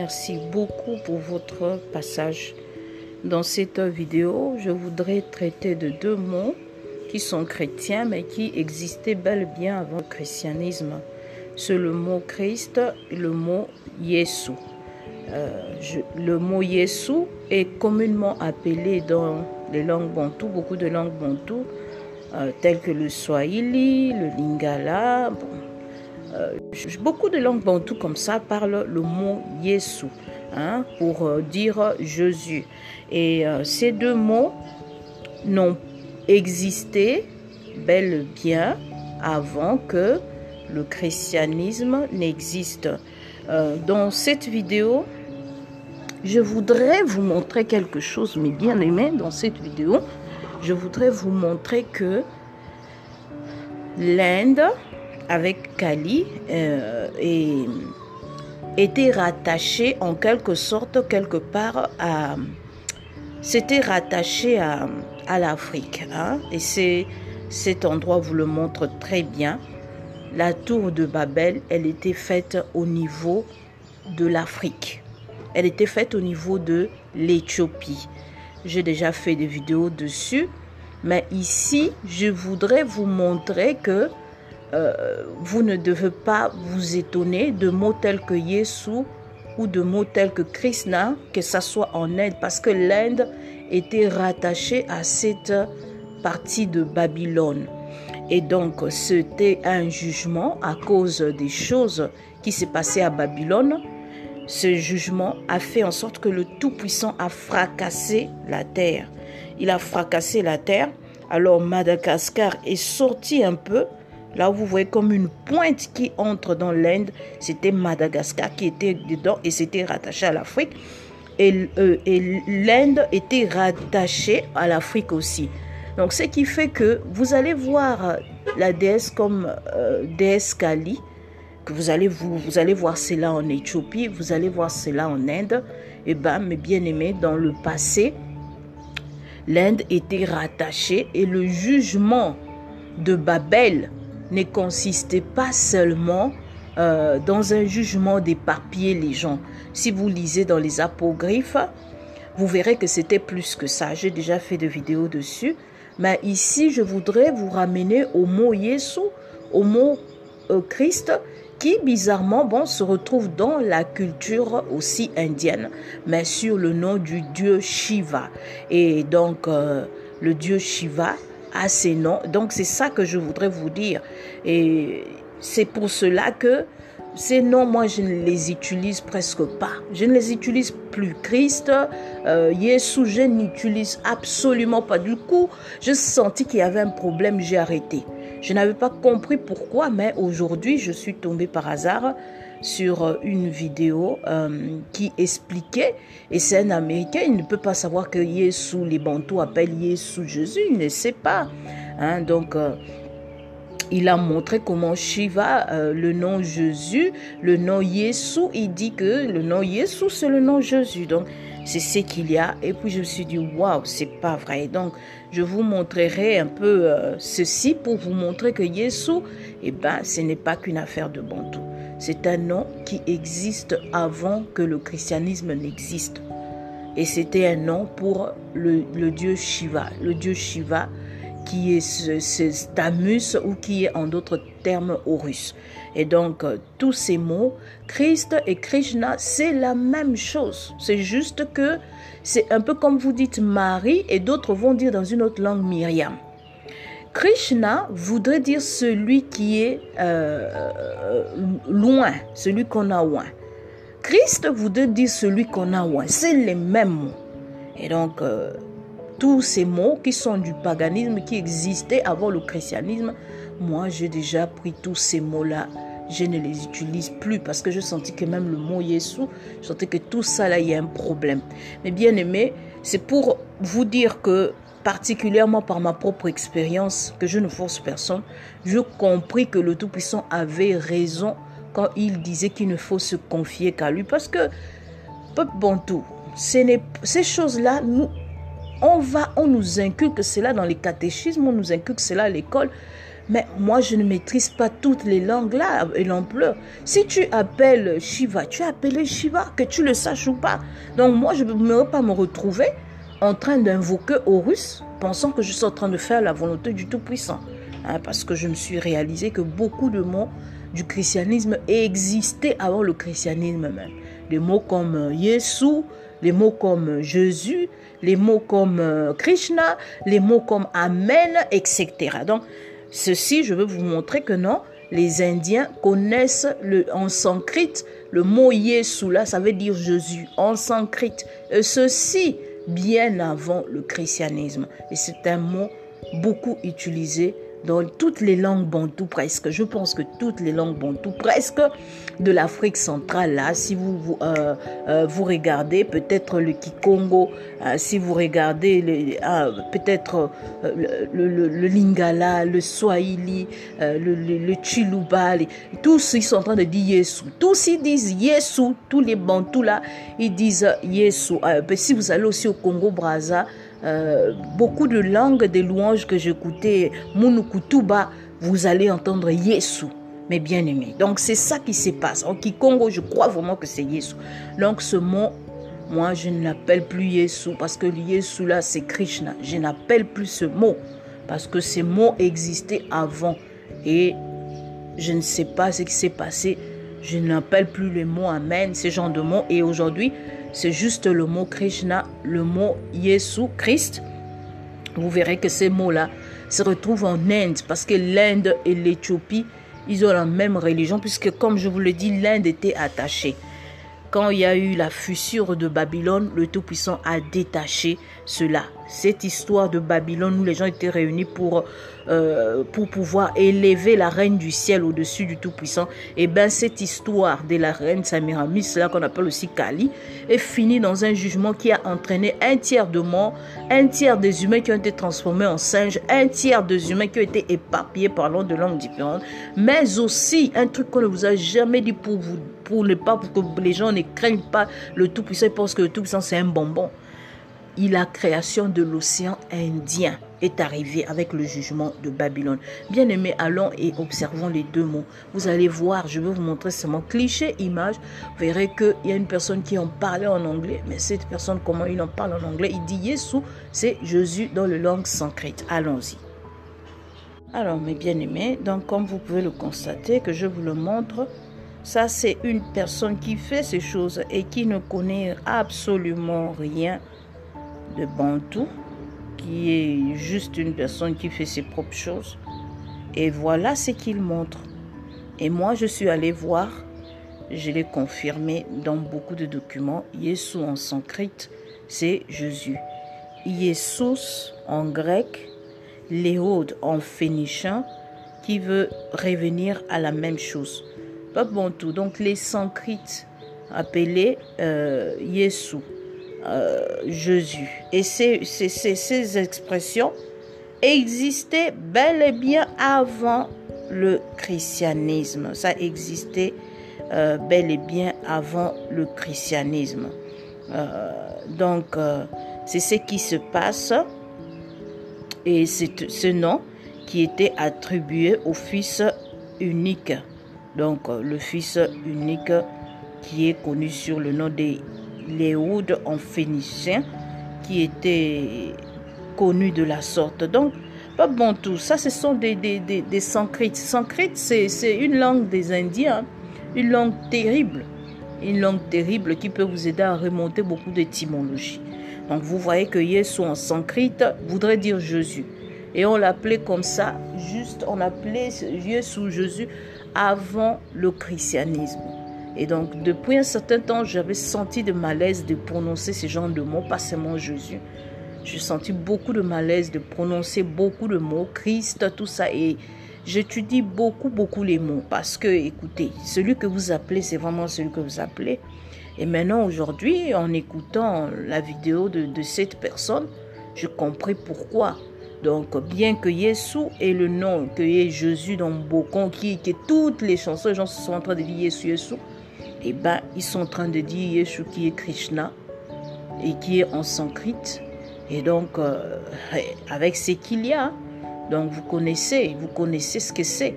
Merci beaucoup pour votre passage. Dans cette vidéo, je voudrais traiter de deux mots qui sont chrétiens mais qui existaient bel et bien avant le christianisme. C'est le mot Christ et le mot Yesu. Euh, le mot Yesu est communément appelé dans les langues bantoues, beaucoup de langues bantoues, euh, telles que le swahili, le lingala. Euh, beaucoup de langues bantoues comme ça parlent le mot Yesu hein, pour dire Jésus. Et ces deux mots n'ont existé bel et bien avant que le christianisme n'existe. dans cette vidéo, je voudrais vous montrer quelque chose, mes bien-aimés, dans cette vidéo. Je voudrais vous montrer que l'Inde, avec Kali, euh, était rattachée en quelque sorte, quelque part, à... C'était rattaché à, à l'Afrique. Hein? Et c'est cet endroit vous le montre très bien. La tour de Babel, elle était faite au niveau de l'Afrique. Elle était faite au niveau de l'Éthiopie. J'ai déjà fait des vidéos dessus. Mais ici, je voudrais vous montrer que euh, vous ne devez pas vous étonner de mots tels que Yesu ou de mots tels que Krishna, que ce soit en Inde, parce que l'Inde était rattachée à cette partie de Babylone. Et donc, c'était un jugement à cause des choses qui s'est passées à Babylone ce jugement a fait en sorte que le Tout-Puissant a fracassé la terre. Il a fracassé la terre. Alors Madagascar est sorti un peu. Là où vous voyez comme une pointe qui entre dans l'Inde, c'était Madagascar qui était dedans et c'était rattaché à l'Afrique. Et, euh, l'Inde était rattachée à l'Afrique aussi. Donc ce qui fait que vous allez voir la déesse comme euh, déesse Kali vous allez, vous, vous allez voir cela en Éthiopie, vous allez voir cela en Inde. Et eh bien, mes bien-aimés, dans le passé, l'Inde était rattachée et le jugement de Babel ne consistait pas seulement euh, dans un jugement d'éparpiller les gens. Si vous lisez dans les apogryphes, vous verrez que c'était plus que ça. J'ai déjà fait des vidéos dessus. Mais ici, je voudrais vous ramener au mot Yesu, au mot euh, Christ, qui bizarrement bon, se retrouve dans la culture aussi indienne, mais sur le nom du dieu Shiva. Et donc, euh, le dieu Shiva a ses noms. Donc, c'est ça que je voudrais vous dire. Et c'est pour cela que ces noms, moi, je ne les utilise presque pas. Je ne les utilise plus. Christ, euh, Yesu, je n'utilise absolument pas. Du coup, je sentis qu'il y avait un problème, j'ai arrêté. Je n'avais pas compris pourquoi, mais aujourd'hui, je suis tombée par hasard sur euh, une vidéo euh, qui expliquait, et c'est un Américain, il ne peut pas savoir que Yesu, les Bantous appellent Yesu Jésus, il ne sait pas. Hein, donc, euh, il a montré comment Shiva, le nom Jésus, le nom Yesu, il dit que le nom Yesu, c'est le nom Jésus. Donc, c'est ce qu'il y a. Et puis, je me suis dit, waouh, c'est pas vrai. Donc, je vous montrerai un peu ceci pour vous montrer que Yesu, eh ben, ce n'est pas qu'une affaire de Bantou. C'est un nom qui existe avant que le christianisme n'existe. Et c'était un nom pour le, dieu Shiva. Le dieu Shiva qui est ce, Tamus ou qui est en d'autres termes Horus. Et donc, euh, tous ces mots, Christ et Krishna, c'est la même chose. C'est juste que c'est un peu comme vous dites Marie et d'autres vont dire dans une autre langue Myriam. Krishna voudrait dire celui qui est euh, loin, celui qu'on a loin. Christ voudrait dire celui qu'on a loin. C'est les mêmes mots. Et donc, euh, tous ces mots qui sont du paganisme, qui existaient avant le christianisme, moi j'ai déjà pris tous ces mots-là je ne les utilise plus parce que je sentis que même le mot Yesu, je sentais que tout ça là, il y a un problème. Mais bien aimé, c'est pour vous dire que particulièrement par ma propre expérience, que je ne force personne, je compris que le Tout-Puissant avait raison quand il disait qu'il ne faut se confier qu'à lui. Parce que, peuple bantou, ces choses-là, on va, on nous inculque cela dans les catéchismes, on nous inculque cela à l'école. Mais moi, je ne maîtrise pas toutes les langues là et l'ampleur. Si tu appelles Shiva, tu as appelé Shiva, que tu le saches ou pas. Donc moi, je ne peux pas me retrouver en train d'invoquer Horus, pensant que je suis en train de faire la volonté du Tout-Puissant. Hein, parce que je me suis réalisé que beaucoup de mots du christianisme existaient avant le christianisme même. Des mots comme Yesu, les mots comme Jésus, les mots comme Krishna, les mots comme Amen, etc. Donc, Ceci, je veux vous montrer que non, les Indiens connaissent le, en sanskrit le mot Yesu, là, ça veut dire Jésus, en sanskrit. Ceci, bien avant le christianisme. Et c'est un mot beaucoup utilisé dans toutes les langues bantoues presque. Je pense que toutes les langues bantoues presque de l'Afrique centrale là, si vous vous, euh, euh, regardez peut-être le Kikongo, euh, si vous regardez ah, peut-être le, le, Lingala, le Swahili, le, le, Chiluba, tous ils sont en train de dire Yesu. Tous ils disent Yesu, tous les bantous là, ils disent Yesu. si vous allez aussi au Congo Brazza, euh, beaucoup de langues des louanges que j'écoutais, Munukutuba, vous allez entendre Yesu, mes bien-aimés. Donc c'est ça qui se passe. En Kikongo, je crois vraiment que c'est Yesu. Donc ce mot, moi je ne l'appelle plus Yesu parce que Yesu là c'est Krishna. Je n'appelle plus ce mot parce que ces mots existaient avant. Et je ne sais pas ce qui s'est passé. Je n'appelle plus le mot Amen, ce genre de mots. Et aujourd'hui, c'est juste le mot Krishna, le mot Yesu, Christ. Vous verrez que ces mots-là se retrouvent en Inde parce que l'Inde et l'Éthiopie, ils ont la même religion puisque, comme je vous le dis, l'Inde était attachée. Quand il y a eu la fissure de Babylone, le Tout-Puissant a détaché cela. Cette histoire de Babylone où les gens étaient réunis pour, euh, pour pouvoir élever la reine du ciel au-dessus du Tout-Puissant, et eh bien cette histoire de la reine Samiramis, là qu'on appelle aussi Kali, est finie dans un jugement qui a entraîné un tiers de morts, un tiers des humains qui ont été transformés en singes, un tiers des humains qui ont été éparpillés parlant de langues différentes, mais aussi un truc qu'on ne vous a jamais dit pour vous pour ne pas pour que les gens ne craignent pas le Tout-Puissant, ils pensent que le Tout-Puissant c'est un bonbon. La création de l'océan Indien est arrivée avec le jugement de Babylone. Bien aimé, allons et observons les deux mots. Vous allez voir, je vais vous montrer seulement cliché, image. Vous verrez qu'il y a une personne qui en parlait en anglais, mais cette personne, comment il en parle en anglais? Il dit Yesu, c'est Jésus dans le langue sanskrit. Allons-y. Alors, mes bien-aimés, donc comme vous pouvez le constater, que je vous le montre, ça, c'est une personne qui fait ces choses et qui ne connaît absolument rien de Bantou, qui est juste une personne qui fait ses propres choses. Et voilà ce qu'il montre. Et moi, je suis allé voir, je l'ai confirmé dans beaucoup de documents, Yesu en sanskrit, c'est Jésus. Yesus en grec, Léode en phénicien, qui veut revenir à la même chose pas tout Donc les sanskrites appelés euh, Yesu, euh, Jésus. Et ces, ces, expressions existaient bel et bien avant le christianisme. Ça existait euh, bel et bien avant le christianisme. Euh, donc, c'est ce qui se passe. Et c'est ce nom qui était attribué au Fils unique donc le fils unique qui est connu sur le nom de Léoud en phénicien, qui était connu de la sorte. Donc, pas bon tout. Ça, ce sont des, des, des, des sanskrites. Sanskrit, c'est une langue des Indiens, une langue terrible. Une langue terrible qui peut vous aider à remonter beaucoup d'étymologie. Donc, vous voyez que Yesu en sanskrit voudrait dire Jésus. Et on l'appelait comme ça, juste, on appelait Yesu Jésus avant le christianisme. Et donc, depuis un certain temps, j'avais senti de malaise de prononcer ce genre de mots, pas seulement Jésus. J'ai senti beaucoup de malaise de prononcer beaucoup de mots, Christ, tout ça. Et j'étudie beaucoup, beaucoup les mots. Parce que, écoutez, celui que vous appelez, c'est vraiment celui que vous appelez. Et maintenant, aujourd'hui, en écoutant la vidéo de, cette personne, je compris pourquoi. Donc, bien que Yesu ait le nom, que y Jésus dans Bocon, qui, que toutes les chansons, les gens sont en train de dire Yesu, Yesu, eh bien, ils sont en train de dire Yesu qui est Krishna et qui est en sanskrit. Et donc, euh, avec ce qu'il y a, Donc vous connaissez, vous connaissez ce que c'est.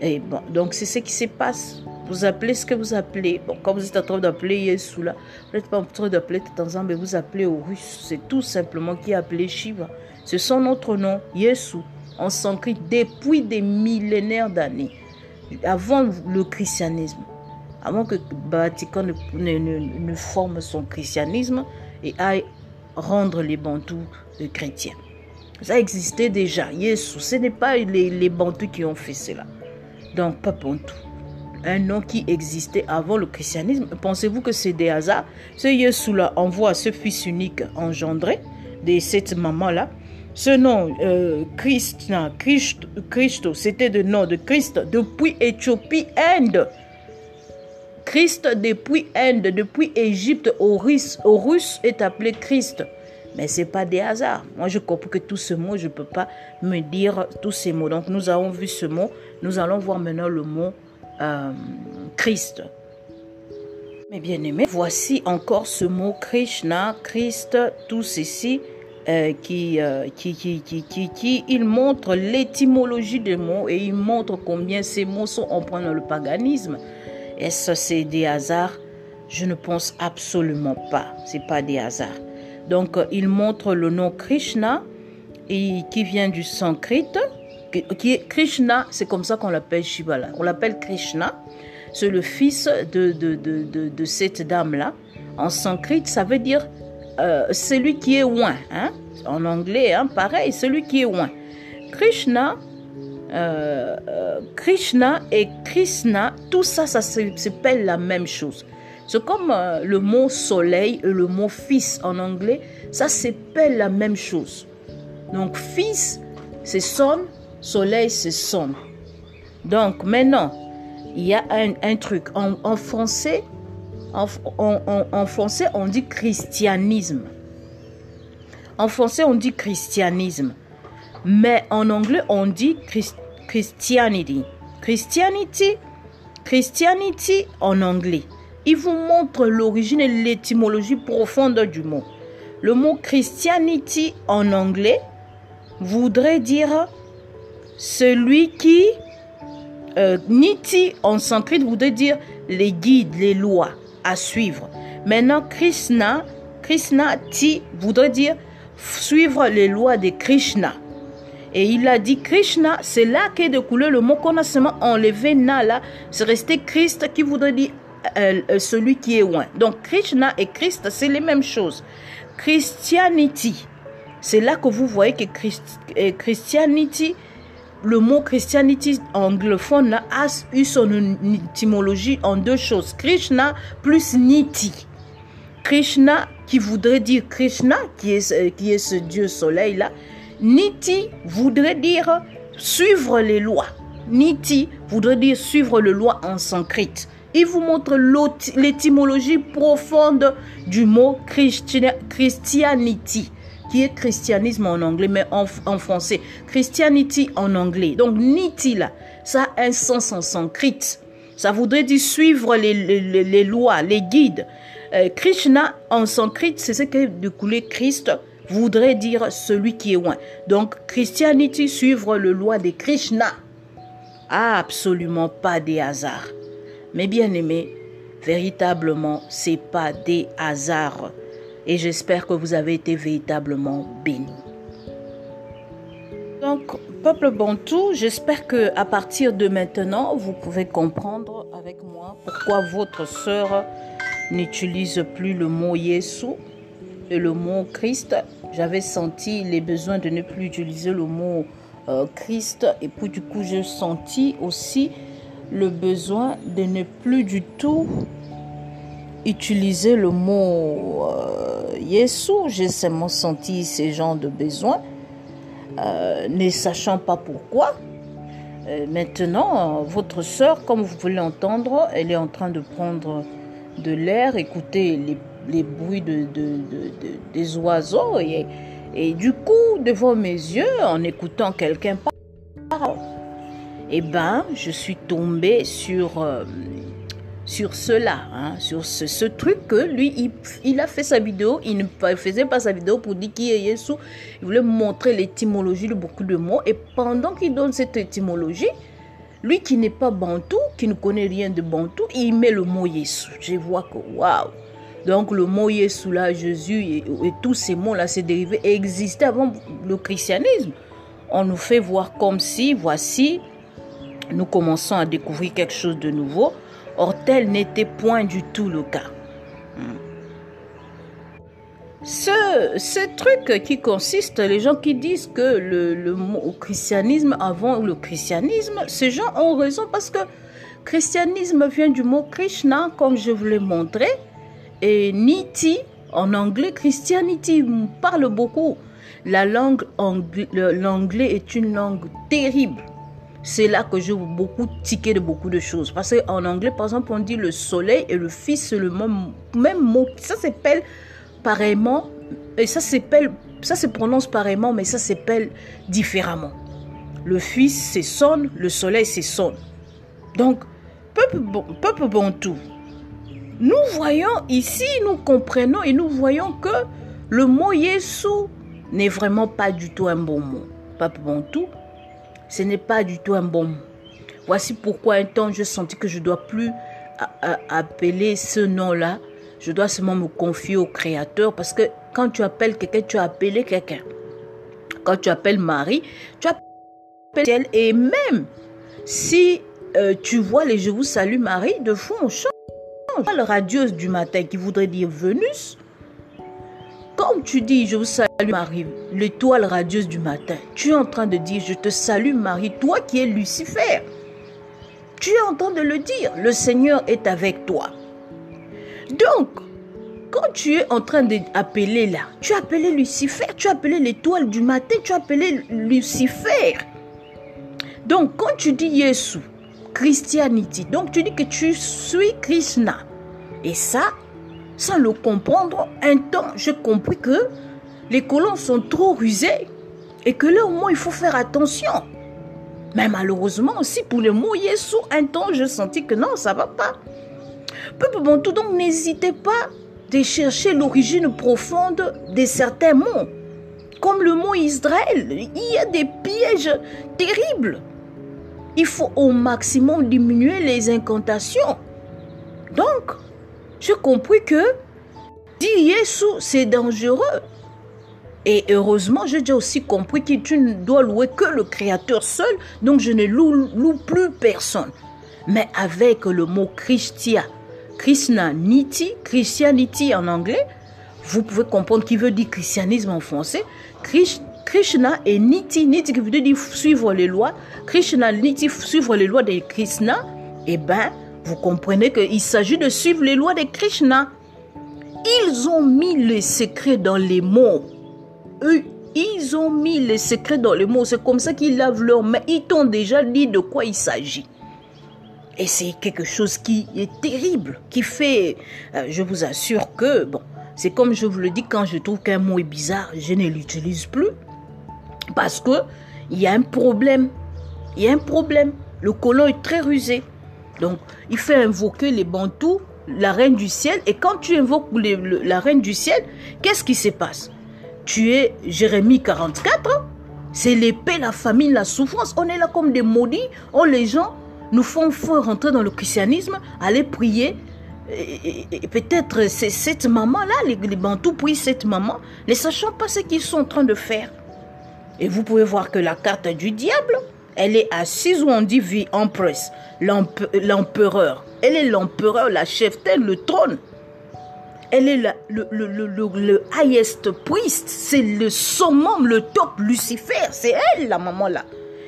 Et bon, donc c'est ce qui se passe. Vous appelez ce que vous appelez. Bon, quand vous êtes en train d'appeler Yesu là, vous n'êtes pas en train d'appeler temps mais vous appelez au russe. C'est tout simplement qui est appelé Shiva. C'est son autre nom, Yesu. En sanskrit depuis des millénaires d'années. Avant le christianisme. Avant que Vatican ne, forme son christianisme et aille rendre les bantous chrétiens. Ça existait déjà. Yesu, ce n'est pas les, les bantous qui ont fait cela. Donc, pas bantou un nom qui existait avant le christianisme. Pensez-vous que c'est des hasards? Ce Yesu-là envoie ce fils unique engendré de cette maman-là. Ce nom, euh, Christ, Christo, c'était le nom de Christ depuis Éthiopie, Inde. Christ depuis Inde, depuis Égypte au Russe, au Russe est appelé Christ. Mais ce n'est pas des hasards. Moi, je comprends que tous ces mots, je ne peux pas me dire tous ces mots. Donc, nous avons vu ce mot. Nous allons voir maintenant le mot euh, Christ. Mais bien aimé, voici encore ce mot Krishna, Christ, tout ceci euh, qui, euh, qui, qui, qui, qui, qui, il montre l'étymologie des mots et il montre combien ces mots sont emprunts dans le paganisme. Est-ce c'est des hasards Je ne pense absolument pas. C'est pas des hasards. Donc, il montre le nom Krishna qui vient du sanskrit, qui est Krishna, c'est comme ça qu'on l'appelle Shiva. On l'appelle Krishna. C'est le fils de, de, de, de, cette dame-là. En sanskrit, ça veut dire euh, celui qui est loin. Hein? En anglais, hein, pareil, celui qui est loin. Krishna, euh, euh, Krishna et Krishna, tout ça, ça s'appelle la même chose. C'est comme le mot soleil et le mot fils en anglais, ça s'appelle la même chose. Donc fils, c'est son, soleil, c'est sombre. Donc maintenant, il y a un, truc. En, français, en, français, on dit christianisme. En français, on dit christianisme. Mais en anglais, on dit Christianity. Christianity, Christianity en anglais. Il vous montre l'origine et l'étymologie profonde du mot. Le mot Christianity en anglais voudrait dire celui qui, euh, Niti en sanskrit voudrait dire les guides, les lois à suivre. Maintenant, Krishna, Krishna Ti voudrait dire suivre les lois de Krishna. Et il a dit Krishna, c'est là qu'est découlé le mot qu'on a seulement enlevé c'est resté Christ qui voudrait dire euh, euh, celui qui est loin. Donc Krishna et Christ, c'est les mêmes choses. Christianity, c'est là que vous voyez que Christ, Christianity le mot Christianity anglophone a eu son étymologie en deux choses. Krishna plus Niti. Krishna qui voudrait dire Krishna, qui est, euh, qui est ce Dieu soleil là. Niti voudrait dire suivre les lois. Niti voudrait dire suivre les lois en sanskrit. Il vous montre l'étymologie profonde du mot Christianity qui est christianisme en anglais, mais en, français. Christianity en anglais. Donc, niti là, ça a un sens en sanskrit. Ça voudrait dire suivre les, les, lois, les guides. Euh, Krishna en sanskrit, c'est ce que découlé Christ voudrait dire celui qui est loin. Donc, Christianity, suivre le loi de Krishna. Absolument pas des hasards. Mais bien aimé, véritablement, c'est pas des hasards et j'espère que vous avez été véritablement bénis. Donc, peuple bantou, j'espère que à partir de maintenant, vous pouvez comprendre avec moi pourquoi votre sœur n'utilise plus le mot Yesu et le mot Christ. J'avais senti les besoins de ne plus utiliser le mot euh, Christ et puis du coup, j'ai senti aussi le besoin de ne plus du tout utiliser le mot euh, j'ai seulement senti ces gens de besoin, euh, ne sachant pas pourquoi. Euh, maintenant, votre sœur, comme vous pouvez l'entendre, elle est en train de prendre de l'air, écouter les, les bruits de, de, des oiseaux et, et du coup, devant mes yeux, en écoutant quelqu'un parler, eh ben, je suis tombée sur sur cela, hein, sur ce, truc que lui, il, a fait sa vidéo, il ne faisait pas sa vidéo pour dire qui est Jésus, il voulait montrer l'étymologie de beaucoup de mots, et pendant qu'il donne cette étymologie, lui qui n'est pas bantou, qui ne connaît rien de bantou, il met le mot Jésus. Je vois que waouh! Donc le mot là, Jésus et, et tous ces mots-là, ces dérivés existaient avant le christianisme. On nous fait voir comme si, voici, nous commençons à découvrir quelque chose de nouveau. Or, tel n'était point du tout le cas. Hmm. Ce, ce, truc qui consiste, les gens qui disent que le, le christianisme avant le christianisme, ces gens ont raison parce que christianisme vient du mot Krishna, comme je vous l'ai montré, et Niti, en anglais, Christianity parle beaucoup. La langue l'anglais est une langue terrible. C'est là que veux beaucoup tiquer de beaucoup de choses. Parce qu'en anglais, par exemple, on dit le soleil et le fils, c'est le même, même mot. Ça s'appelle pareillement, et ça s'appelle, ça se prononce pareillement, mais ça s'appelle différemment. Le fils, c'est son, le soleil, c'est son. Donc, peuple, peuple bantou, nous voyons ici, nous comprenons et nous voyons que le mot Yesu n'est vraiment pas du tout un bon mot. Peuple bantou, ce n'est pas du tout un bon mot. Voici pourquoi un temps je sentis que je ne dois plus appeler ce nom-là. Je dois seulement me confier au Créateur parce que quand tu appelles quelqu'un, tu as appelé quelqu'un. Quand tu appelles Marie, tu appelles elle. Et même si euh, tu vois les Je vous salue Marie, de fond on change. La radieuse du matin qui voudrait dire Vénus, comme tu dis, je vous salue Marie, l'étoile radieuse du matin, tu es en train de dire, je te salue Marie, toi qui es Lucifer. Tu es en train de le dire, le Seigneur est avec toi. Donc, quand tu es en train d'appeler là, tu as appelé Lucifer, tu as appelé l'étoile du matin, tu as appelé Lucifer. Donc, quand tu dis Jésus, Christianity, donc tu dis que tu suis Krishna. Et ça, sans le comprendre, un temps, j'ai compris que les colons sont trop rusés et que là, au moins, il faut faire attention. Mais malheureusement aussi, pour les mots Yesu, un temps, je sentis que non, ça va pas. Peuple bon, tout donc, n'hésitez pas de chercher l'origine profonde de certains mots. Comme le mot Israël, il y a des pièges terribles. Il faut au maximum diminuer les incantations. Donc, j'ai compris que Yesu, c'est dangereux. Et heureusement, j'ai déjà aussi compris que tu ne dois louer que le Créateur seul, donc je ne loue, plus personne. Mais avec le mot Christia, Krishna Niti, Christianity en anglais, vous pouvez comprendre qui veut dire christianisme en français. Krishna et Niti, Niti qui veut dire suivre les lois. Krishna, Niti, suivre les lois de Krishna. Eh bien, vous comprenez qu'il s'agit de suivre les lois de Krishna. Ils ont mis les secrets dans les mots. Eux, ils ont mis les secrets dans les mots. C'est comme ça qu'ils lavent leurs mains. Ils t'ont déjà dit de quoi il s'agit. Et c'est quelque chose qui est terrible, qui fait, euh, je vous assure que, bon, c'est comme je vous le dis, quand je trouve qu'un mot est bizarre, je ne l'utilise plus. Parce que il y a un problème. Il y a un problème. Le colon est très rusé. Donc, il fait invoquer les bantous, la reine du ciel. Et quand tu invoques la reine du ciel, qu'est-ce qui se passe? Tu es Jérémie 44. C'est l'épée, la famine, la souffrance. On est là comme des maudits. Oh, les gens nous font, font rentrer dans le christianisme, aller prier. Et, peut-être c'est cette maman-là, les, les bantous prient cette maman, ne sachant pas ce qu'ils sont en train de faire. Et vous pouvez voir que la carte du diable, elle est assise où on dit vie empress, l'empereur. Elle est l'empereur, la chef, elle le trône. Elle est le, le, le, le, highest priest, c'est le summum, le top Lucifer, c'est elle la maman là.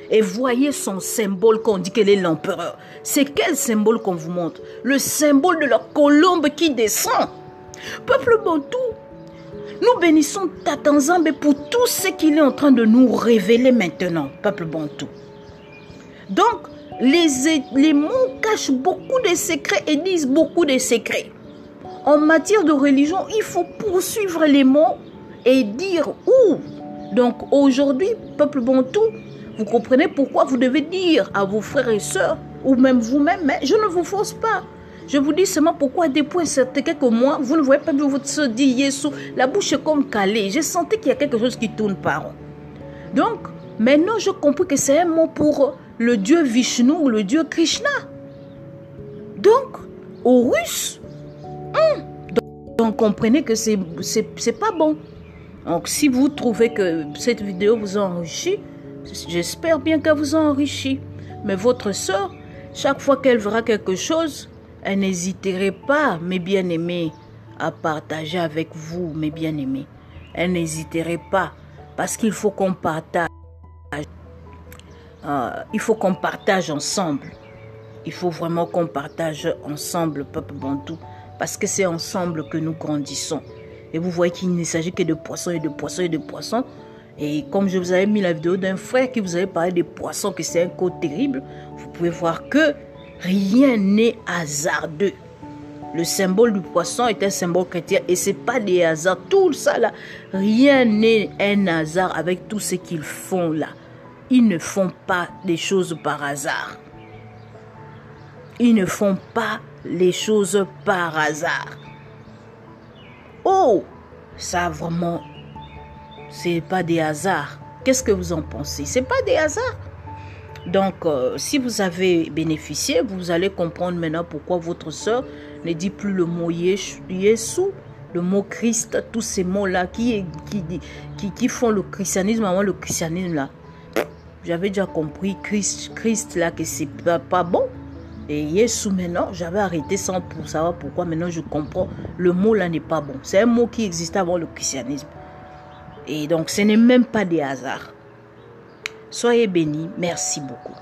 Et voyez son symbole qu'on dit qu'elle est l'empereur. C'est quel symbole qu'on vous montre? Le symbole de la colombe qui descend. Peuple bantou, nous bénissons Tatanzambe pour tout ce qu'il est en train de nous révéler maintenant, peuple bantou. Donc, les, les mots cachent beaucoup de secrets et disent beaucoup de secrets. En matière de religion, il faut poursuivre les mots et dire où. Donc aujourd'hui, peuple bantou, vous comprenez pourquoi vous devez dire à vos frères et sœurs, ou même vous-même, mais je ne vous force pas. Je vous dis seulement pourquoi depuis certains quelques mois, vous ne voyez pas votre soeur dire Yesu. La bouche est comme calée. J'ai senti qu'il y a quelque chose qui tourne par. Donc, maintenant, je comprends que c'est un mot pour le dieu Vishnu ou le dieu Krishna. Donc, aux Russes, hum, donc, comprenez que c'est pas bon. Donc, si vous trouvez que cette vidéo vous a enrichi, j'espère bien qu'elle vous a enrichi. Mais votre soeur, chaque fois qu'elle verra quelque chose, elle n'hésiterait pas, mes bien-aimés, à partager avec vous, mes bien-aimés. Elle n'hésiterait pas, parce qu'il faut qu'on partage. Euh, il faut qu'on partage ensemble. Il faut vraiment qu'on partage ensemble, peuple Bantou, parce que c'est ensemble que nous grandissons. Et vous voyez qu'il ne s'agit que de poissons et de poissons et de poissons. Et comme je vous avais mis la vidéo d'un frère qui vous avait parlé des poissons, que c'est un code terrible, vous pouvez voir que rien n'est hasardeux. Le symbole du poisson est un symbole chrétien et c'est pas des hasards. Tout ça rien n'est un hasard avec tout ce qu'ils font là. Ils ne font pas des choses par hasard. Ils ne font pas les choses par hasard. Oh, ça vraiment, c'est pas des hasards. Qu'est-ce que vous en pensez? C'est pas des hasards? Donc, euh, si vous avez bénéficié, vous allez comprendre maintenant pourquoi votre soeur ne dit plus le mot Yesu, le mot Christ, tous ces mots-là qui, qui, qui, qui, font le christianisme avant le christianisme là. J'avais déjà compris Christ, Christ là que c'est pas, pas bon. Et Yesu maintenant, j'avais arrêté sans pour savoir pourquoi. Maintenant, je comprends. Le mot là n'est pas bon. C'est un mot qui existait avant le christianisme. Et donc, ce n'est même pas des hasards. Soyez bénis. Merci beaucoup.